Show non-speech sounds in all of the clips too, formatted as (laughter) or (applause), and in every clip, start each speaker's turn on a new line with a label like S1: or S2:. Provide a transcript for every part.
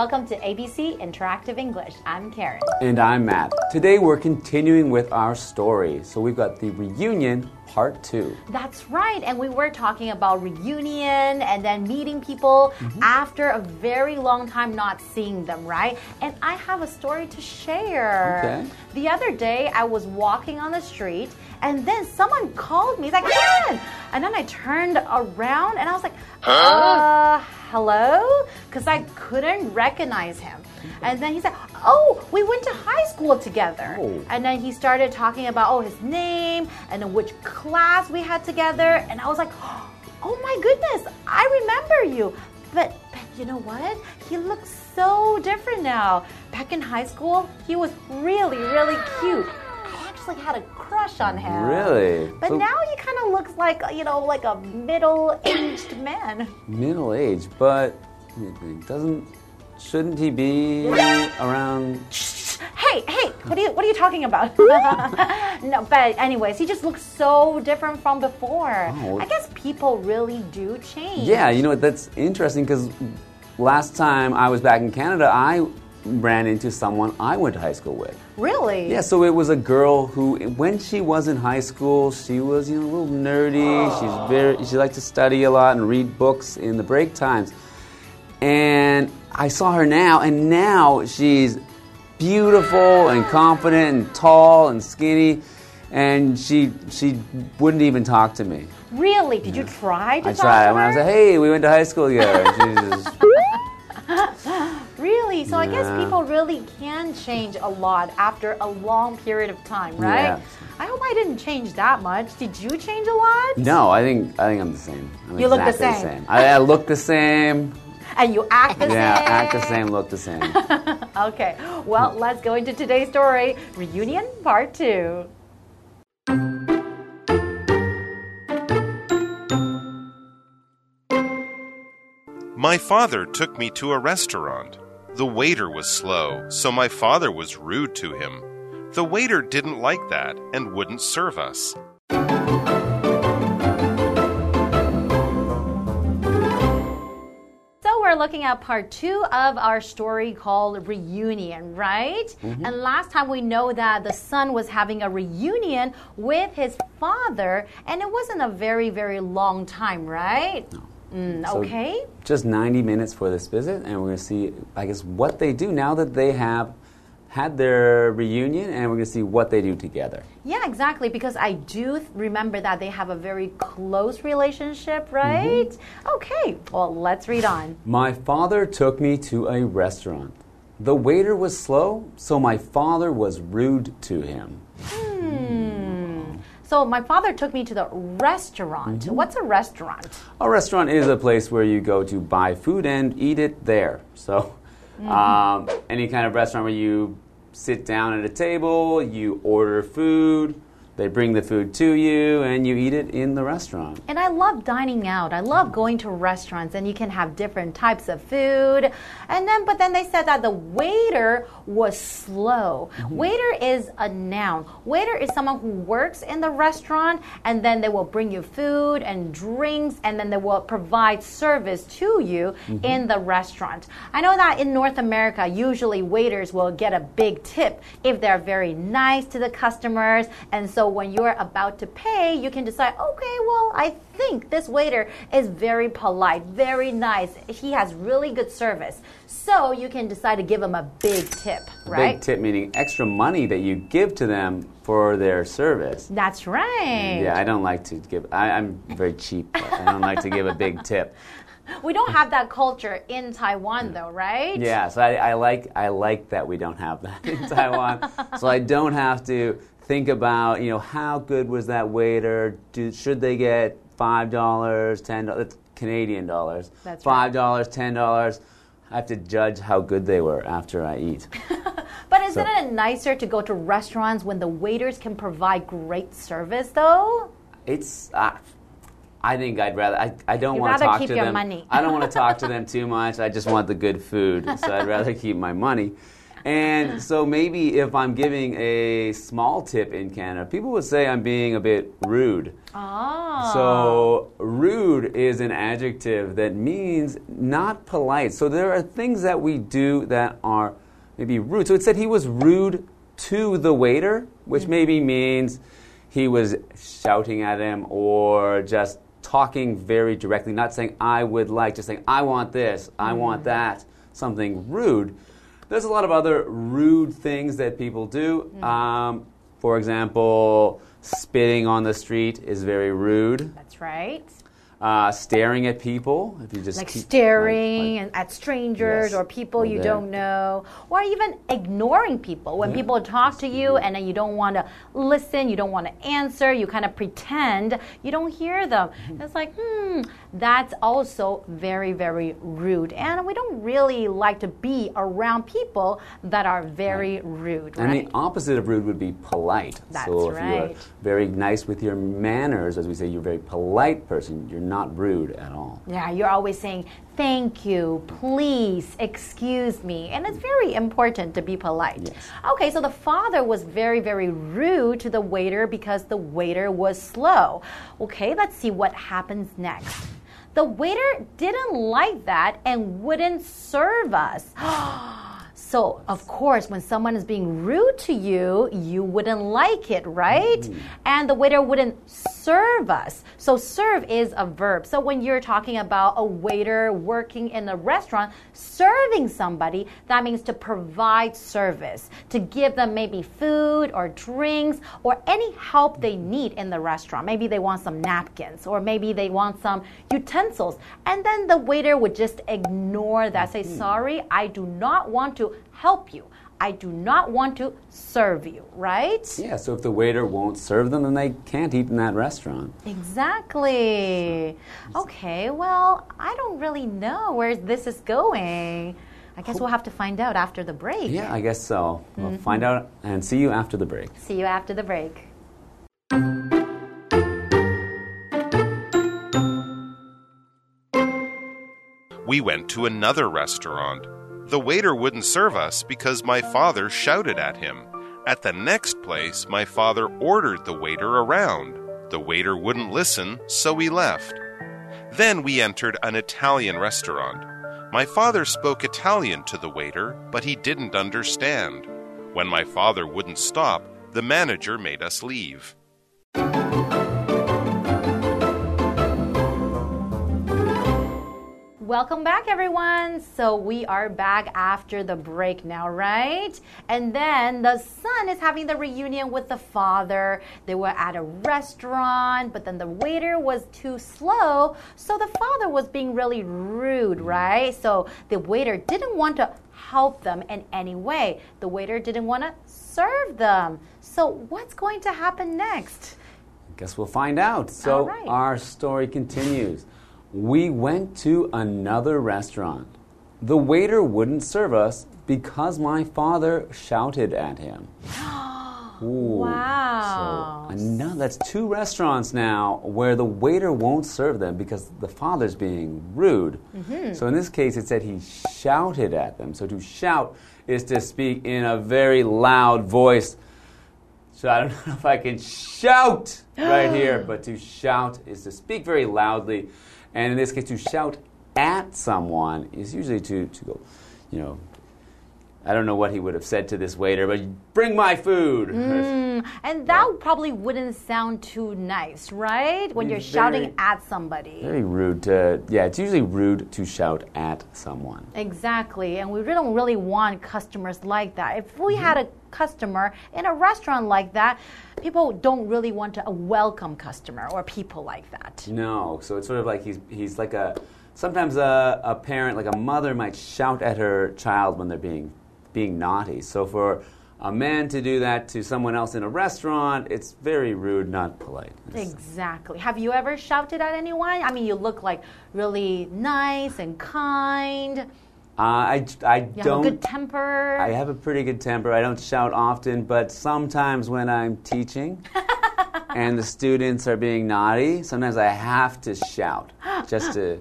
S1: Welcome to ABC Interactive English. I'm Karen.
S2: And I'm Matt. Today we're continuing with our story. So we've got the reunion part two.
S1: That's right. And we were talking about reunion and then meeting people
S2: Mm-hmm.
S1: after a very long time not seeing them, right? And I have a story to share.
S2: Okay.
S1: The other day, I was walking on the street and then someone called me. He's like, Karen! And then I turned around and I was like, uh, hello? Because I couldn't recognize him. And then he said, Oh, we went to high school together.
S2: Oh.
S1: And then he started talking about oh his name and then which class we had together. And I was like, oh my goodness, I remember you. But, but you know what? He looks so different now. Back in high school, he was really, really cute. I actually had a crush on him.
S2: Really?
S1: But
S2: So-
S1: now he kind of looks like, you know, like a middle-aged man.
S2: Middle aged, but doesn't shouldn't he be around
S1: Hey, hey, what are you what are you talking about? (laughs) no, but anyways, he just looks so different from before.
S2: Oh.
S1: I guess people really do change.
S2: Yeah, you know what? That's interesting because last time I was back in Canada, I ran into someone I went to high school with.
S1: Really?
S2: Yeah, so it was a girl who, when she was in high school, she was you know a little nerdy. She's very, she liked to study a lot and read books in the break times. And I saw her now, and now she's beautiful and confident and tall and skinny, and she she wouldn't even talk to me.
S1: Really? Did you try to
S2: I
S1: talk
S2: tried
S1: to
S2: when I was like, "Hey, we went to high school together." Just, (laughs)
S1: Really? So I guess people really can change a lot after a long period of time, right?
S2: Yeah.
S1: I hope I didn't change that much. Did you change a lot?
S2: no, I think I think I'm the same. I'm
S1: You look the
S2: exactly
S1: same.
S2: I, I look the same.
S1: And you act the
S2: Yeah,
S1: same.
S2: Yeah, act the same, look the same. (laughs)
S1: Okay. Well, let's go into today's story, reunion part 2.
S3: My father took me to a restaurant. The waiter was slow, so my father was rude to him. The waiter didn't like that and wouldn't serve us.
S1: Looking at part two of our story called Reunion, right? And last time we know that the son was having a reunion with his father, and it wasn't a very, very long time, right? Mm,
S2: So
S1: okay.
S2: Just 90 minutes for this visit, and we're going to see, I guess, what they do now that they have had their reunion, and we're going to see what they do together.
S1: Yeah, exactly. Because I do th- remember that they have a very close relationship, right? Okay. Well, let's read on.
S2: My father took me to a restaurant. The waiter was slow, so my father was rude to him. Hmm.
S1: So my father took me to the restaurant. What's a restaurant?
S2: A restaurant is a place where you go to buy food and eat it there. So, um, any kind of restaurant where you sit down at a table, you order food, they bring the food to you, and you eat it in the restaurant.
S1: And I love dining out. I love going to restaurants and you can have different types of food. And then, but then they said that the waiter was slow. Mm-hmm. Waiter is a noun. Waiter is someone who works in the restaurant and then they will bring you food and drinks and then they will provide service to you mm-hmm. in the restaurant. I know that in North America, usually waiters will get a big tip if they're very nice to the customers. And so when you're about to pay, you can decide, okay, well, I think this waiter is very polite, very nice. He has really good service. So you can decide to give him a big tip, right?
S2: Big tip meaning extra money that you give to them for their service.
S1: That's right.
S2: Yeah, I don't like to give. I, I'm very cheap. I don't like to give a big tip. (laughs)
S1: We don't have that culture in Taiwan, though, right?
S2: Yeah, so I, I like I like that we don't have that in Taiwan. (laughs) so I don't have to think about you know how good was that waiter? Do, should they get five dollars, ten dollars, Canadian dollars?
S1: That's
S2: five dollars, ten dollars. I have to judge how good they were after I eat. (laughs)
S1: But isn't
S2: So-
S1: it nicer to go to restaurants when the waiters can provide great service, though?
S2: It's. Uh, I think I'd rather. I, I don't
S1: You'd
S2: want to talk
S1: keep
S2: to
S1: your
S2: them.
S1: money.
S2: I don't want to talk to (laughs) them too much. I just want the good food, so I'd rather (laughs) keep my money. And so maybe if I'm giving a small tip in Canada, people would say I'm being a bit rude.
S1: Oh.
S2: So, rude is an adjective that means not polite. So, there are things that we do that are maybe rude. So, it said he was rude to the waiter, which mm. maybe means he was shouting at him or just talking very directly, not saying, I would like, just saying, I want this, I want mm. that, something rude. There's a lot of other rude things that people do. Um, for example, spitting on the street is very rude.
S1: That's right.
S2: Uh, staring at people, if you just
S1: Like
S2: keep-
S1: staring
S2: like-
S1: and at strangers
S2: Yes.
S1: or people you don't know, or even ignoring people. When people talk to you and then you don't want to listen, you don't want to answer, you kind of pretend you don't hear them.
S2: Mm-hmm.
S1: It's like, hmm, that's also very, very rude. And we don't really like to be around people that are very rude,
S2: And the opposite of rude would be polite.
S1: That's
S2: so if you're very nice with your manners, as we say, you're a very polite person, you're not rude at all.
S1: Yeah, you're always saying thank you, please, excuse me. And it's very important to be polite.
S2: Yes.
S1: Okay, so the father was very, very rude to the waiter because the waiter was slow. Okay, let's see what happens next. The waiter didn't like that and wouldn't serve us. (gasps) So, of course, when someone is being rude to you, you wouldn't like it, right? Mm-hmm. And the waiter wouldn't serve us. So, serve is a verb. So, when you're talking about a waiter working in a restaurant, serving somebody, that means to provide service, to give them maybe food or drinks or any help they need in the restaurant. Maybe they want some napkins or maybe they want some utensils. And then the waiter would just ignore that, say, mm-hmm. sorry, I do not want to help you. I do not want to serve you, right?
S2: Yeah, so if the waiter won't serve them, then they can't eat in that restaurant.
S1: Exactly. Okay, well, I don't really know where this is going. I guess we'll have to find out after the break.
S2: Yeah, I guess so. We'll
S1: Mm-hmm.
S2: find out and see you after the break.
S1: See you after the break.
S3: We went to another restaurant. The waiter wouldn't serve us because my father shouted at him. At the next place, my father ordered the waiter around. The waiter wouldn't listen, so we left. Then we entered an Italian restaurant. My father spoke Italian to the waiter, but he didn't understand. When my father wouldn't stop, the manager made us leave.
S1: Welcome back, everyone. So, we are back after the break now, right? And then the son is having the reunion with the father. They were at a restaurant, but then the waiter was too slow. So, the father was being really rude, mm-hmm. right? So, the waiter didn't want to help them in any way. The waiter didn't want to serve them. So, what's going to happen next?
S2: I Guess we'll find out. So
S1: right.
S2: our story continues. We went to another restaurant. The waiter wouldn't serve us because my father shouted at him. (gasps) Ooh.
S1: Wow.
S2: So another, that's two restaurants now where the waiter won't serve them because the father's being rude.
S1: Mm-hmm.
S2: So in this case, it said he shouted at them. So to shout is to speak in a very loud voice. So I don't (laughs) know if I can shout right here, (gasps) but to shout is to speak very loudly. And in this case, to shout at someone is usually to, to go, you know, I don't know what he would have said to this waiter, but bring my food.
S1: Mm, and that probably wouldn't sound too nice, right? When
S2: Be
S1: you're shouting at somebody.
S2: Very rude to, yeah, it's usually rude to shout at someone.
S1: Exactly. And we don't really want customers like that. If we had a customer in a restaurant like that, people don't really want to welcome customer or people like that.
S2: No, so it's sort of like he's, he's like a, sometimes a, a parent, like a mother, might shout at her child when they're being, being naughty. So for a man to do that to someone else in a restaurant, it's very rude, not polite.
S1: Exactly. Have you ever shouted at anyone? I mean, you look like really nice and kind.
S2: Uh, I, I
S1: You have
S2: don't.
S1: a good temper.
S2: I have a pretty good temper. I don't shout often, but sometimes when I'm teaching (laughs) and the students are being naughty, sometimes I have to shout just to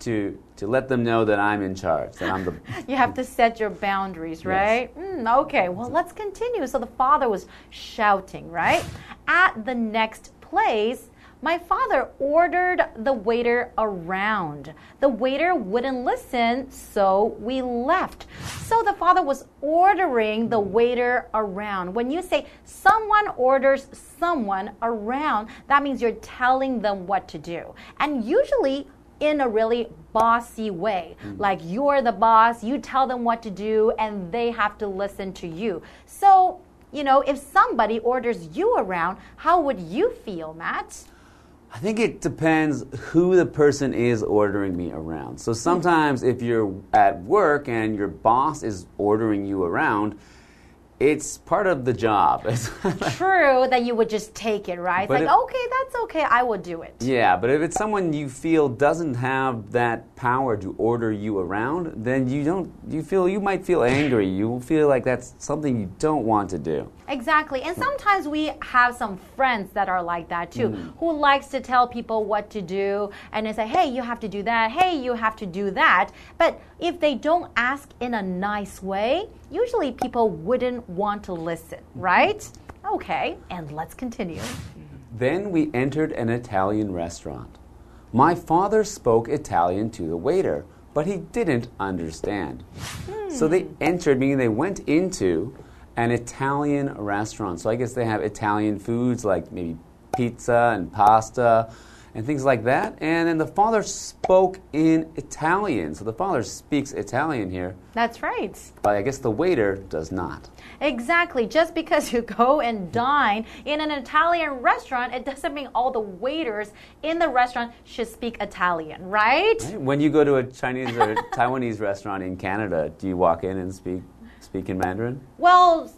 S2: to to let them know that I'm in charge, that I'm the
S1: You have to set your boundaries, right? Mm, okay, well, let's continue. So the father was shouting, right? At the next place, my father ordered the waiter around. The waiter wouldn't listen, so we left. So the father was ordering the waiter around. When you say someone orders someone around, that means you're telling them what to do. And usually, in a really bossy way. Mm. Like you're the boss, you tell them what to do, and they have to listen to you. So, you know, if somebody orders you around, how would you feel, Matt?
S2: I think it depends who the person is ordering me around. So hmm. sometimes if you're at work and your boss is ordering you around, it's part of the job. (laughs)
S1: True that you would just take it, right?
S2: But
S1: like,
S2: if-
S1: okay, that's okay, I will do it.
S2: yeah, but if it's someone you feel doesn't have that power to order you around, then you don't you feel you might feel angry. You feel like that's something you don't want to do.
S1: Exactly. And sometimes we have some friends that are like that too, mm. who likes to tell people what to do and they say, "Hey, you have to do that. Hey, you have to do that." But if they don't ask in a nice way, usually people wouldn't want to listen, mm-hmm. right? Okay, and let's continue. Mm-hmm.
S2: Then we entered an Italian restaurant. My father spoke Italian to the waiter, but he didn't understand. So they hmm. entered, meaning they went into an Italian restaurant. So I guess they have Italian foods like maybe pizza and pasta and things like that. And then the father spoke in Italian. So the father speaks Italian here,
S1: That's right.
S2: but I guess the waiter does not.
S1: Exactly. Just because you go and dine in an Italian restaurant, it doesn't mean all the waiters in the restaurant should speak Italian, right?
S2: When you go to a Chinese or (laughs) Taiwanese restaurant in Canada, do you walk in and speak speak in Mandarin?
S1: Well,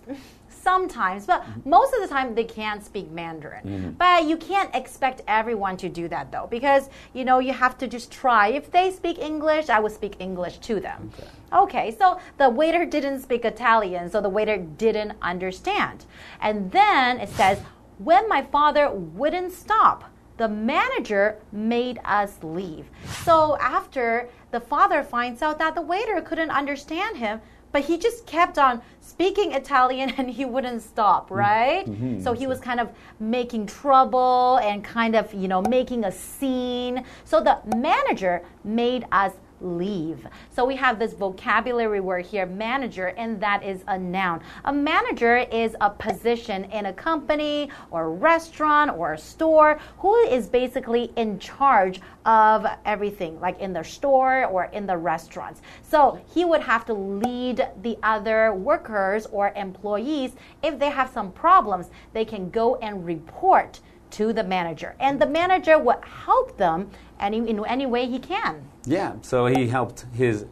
S1: sometimes, but mm-hmm. most of the time they can't speak Mandarin. Mm-hmm. But you can't expect everyone to do that though, because you know you have to just try. If they speak English, I would speak English to them. Okay. so the waiter didn't speak Italian, so the waiter didn't understand. And then it says, when my father wouldn't stop, the manager made us leave. So after the father finds out that the waiter couldn't understand him, but he just kept on speaking Italian (laughs) and he wouldn't stop, mm-hmm. right? Mm-hmm. So he was kind of making trouble and kind of, you know, making a scene. So the manager made us leave. So we have this vocabulary word here, manager, and that is a noun. A manager is a position in a company or a restaurant or a store who is basically in charge of everything, like in the store or in the restaurants. So he would have to lead the other workers or employees if they have some problems, they can go and report to the manager. And the manager would help them any, in any way he can.
S2: Yeah, so he helped his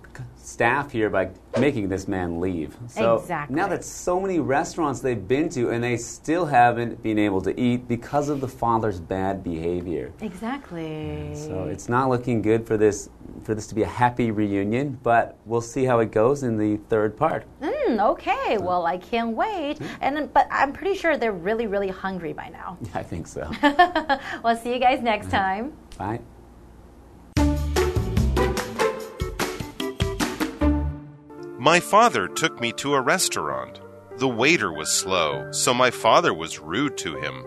S2: staff here by making this man leave. So
S1: Exactly.
S2: now that so many restaurants they've been to and they still haven't been able to eat because of the father's bad behavior.
S1: Exactly.
S2: So it's not looking good for this for this to be a happy reunion, but we'll see how it goes in the third part.
S1: Mm, okay, well, I can't wait. And but I'm pretty sure they're really, really hungry by now. (laughs)
S2: I think so. (laughs)
S1: We'll see you guys next time.
S2: Bye.
S3: My father took me to a restaurant. The waiter was slow, so my father was rude to him.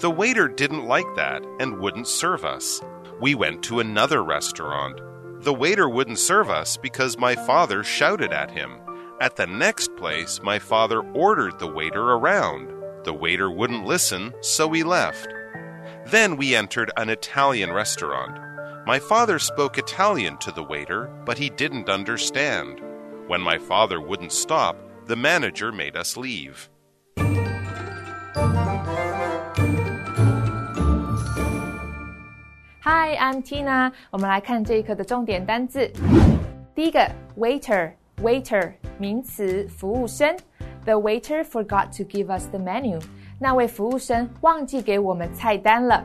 S3: The waiter didn't like that and wouldn't serve us. We went to another restaurant. The waiter wouldn't serve us because my father shouted at him. At the next place, my father ordered the waiter around. The waiter wouldn't listen, so we left. Then we entered an Italian restaurant. My father spoke Italian to the waiter, but he didn't understand. When my father wouldn't stop, the manager made us leave.
S4: Hi, I'm Tina。我们来看这一课的重点单字。第一个，waiter，waiter，名词，服务生。The waiter forgot to give us the menu。那位服务生忘记给我们菜单了。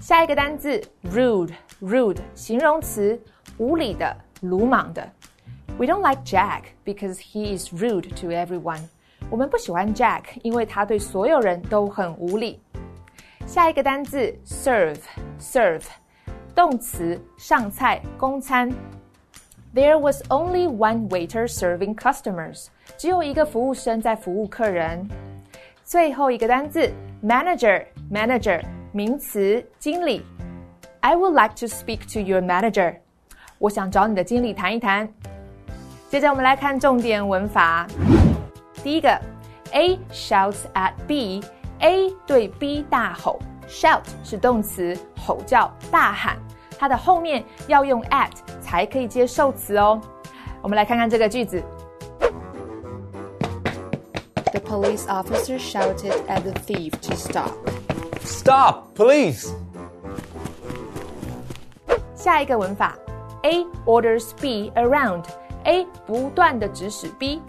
S4: 下一个单字，rude，rude，形容词，无理的，鲁莽的。 We don't like Jack because he is rude to everyone。我们不喜欢 Jack，因为他对所有人都很无理。下一个单字 serve serve， 动词上菜供餐。There was only one waiter serving customers，只有一个服务生在服务客人。最后一个单字 manager，manager 名词经理。I would like to speak to your manager。我想找你的经理谈一谈。 接着我们来看重点文法。第一个，A shouts at B，A 对 B 大吼，shout 是动词，吼叫、大喊，它的后面要用 at 才可以接受词哦。我们来看看这个句子。The police officer shouted at the thief to stop.
S2: Stop, police!
S4: 下一个文法，A orders B around。 A 不断的指使 B。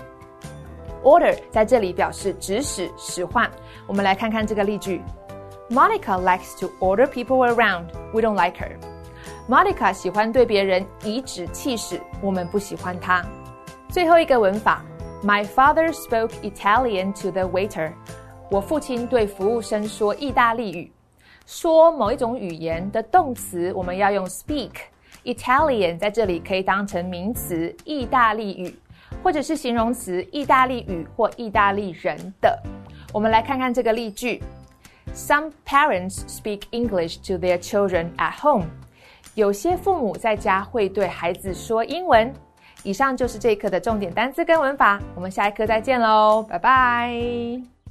S4: Order 在这里表示指使、使唤。我们来看看这个例句：Monica likes to order people around. We don't like her. Monica 喜欢对别人颐指气使，我们不喜欢她。最后一个文法：My father spoke Italian to the waiter. 我父亲对服务生说意大利语。说某一种语言的动词，我们要用 speak。Italian 在这里可以当成名词，意大利语，或者是形容词，意大利语或意大利人的。我们来看看这个例句：Some parents speak English to their children at home。有些父母在家会对孩子说英文。以上就是这一课的重点单词跟文法，我们下一课再见喽，拜拜。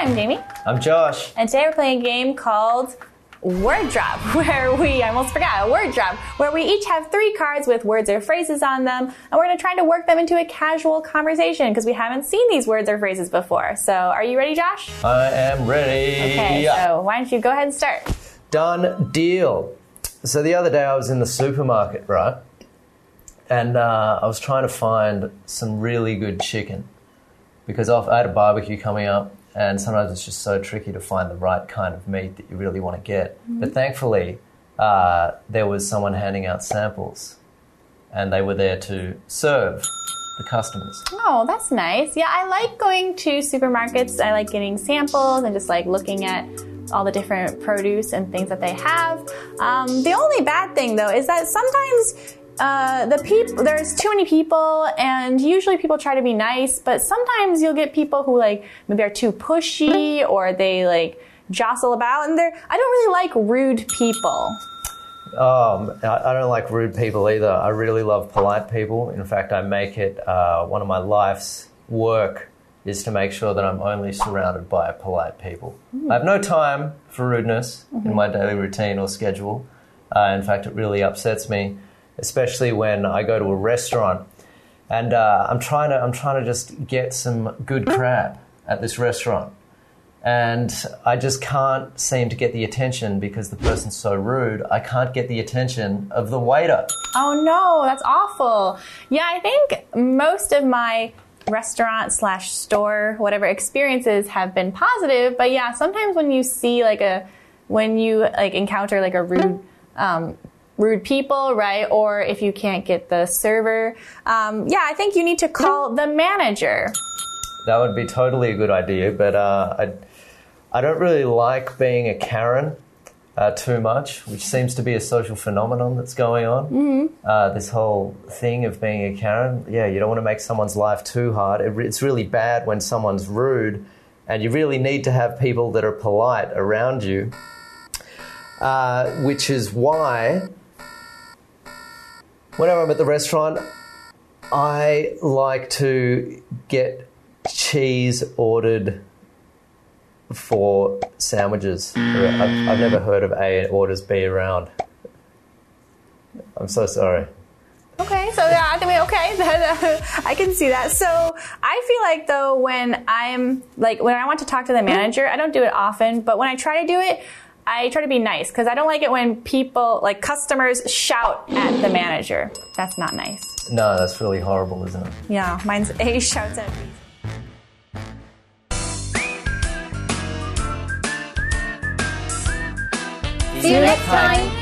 S5: I'm Jamie.
S6: I'm Josh.
S5: And today we're playing a game called Word Drop, (laughs) where we, I almost forgot, a word drop, where we each have three cards with words or phrases on them, and we're going to try to work them into a casual conversation because we haven't seen these words or phrases before. So, are you ready, Josh?
S6: I am ready.
S5: Okay, so why don't you go ahead and start?
S6: Done deal. So, the other day I was in the supermarket, right? And uh, I was trying to find some really good chicken because I had a barbecue coming up and sometimes it's just so tricky to find the right kind of meat that you really want to get. Mm-hmm. But thankfully, uh, there was someone handing out samples, and they were there to serve the customers.
S5: Oh, that's nice. Yeah, I like going to supermarkets. I like getting samples and just like looking at all the different produce and things that they have. Um, the only bad thing though is that sometimes uh, the people there's too many people and usually people try to be nice but sometimes you'll get people who like maybe are too pushy or they like jostle about and they're i don't really like rude people
S6: um, I don't like rude people either. I really love polite people. In fact, I make it uh, one of my life's work is to make sure that I'm only surrounded by polite people. Mm. I have no time for rudeness mm-hmm. in my daily routine or schedule. Uh, in fact, it really upsets me especially when I go to a restaurant and uh, I'm trying to I'm trying to just get some good crab at this restaurant, and I just can't seem to get the attention because the person's so rude. I can't get the attention of the waiter.
S5: Oh no, that's awful. Yeah, I think most of my restaurant slash store whatever experiences have been positive, but yeah, sometimes when you see like a when you like encounter like a rude um, rude people, right? Or if you can't get the server, um, yeah, I think you need to call the manager.
S6: That would be totally a good idea, but uh, I, I don't really like being a Karen. Uh, too much, which seems to be a social phenomenon that's going on. Mm-hmm. Uh, this whole thing of being a Karen, yeah, you don't want to make someone's life too hard. It, it's really bad when someone's rude, and you really need to have people that are polite around you. Uh, which is why whenever I'm at the restaurant, I like to get cheese ordered for sandwiches. I've, I've never heard of A orders B around. I'm so sorry.
S5: Okay, so yeah, I think okay, (laughs) uh, I can see that. So I feel like though when I'm like when I want to talk to the manager, I don't do it often, but when I try to do it, I try to be nice because I don't like it when people, like customers, shout at the manager. That's not nice.
S6: No, that's really horrible, isn't it?
S5: Yeah, mine's (laughs) A shouts at B.
S1: See you next time.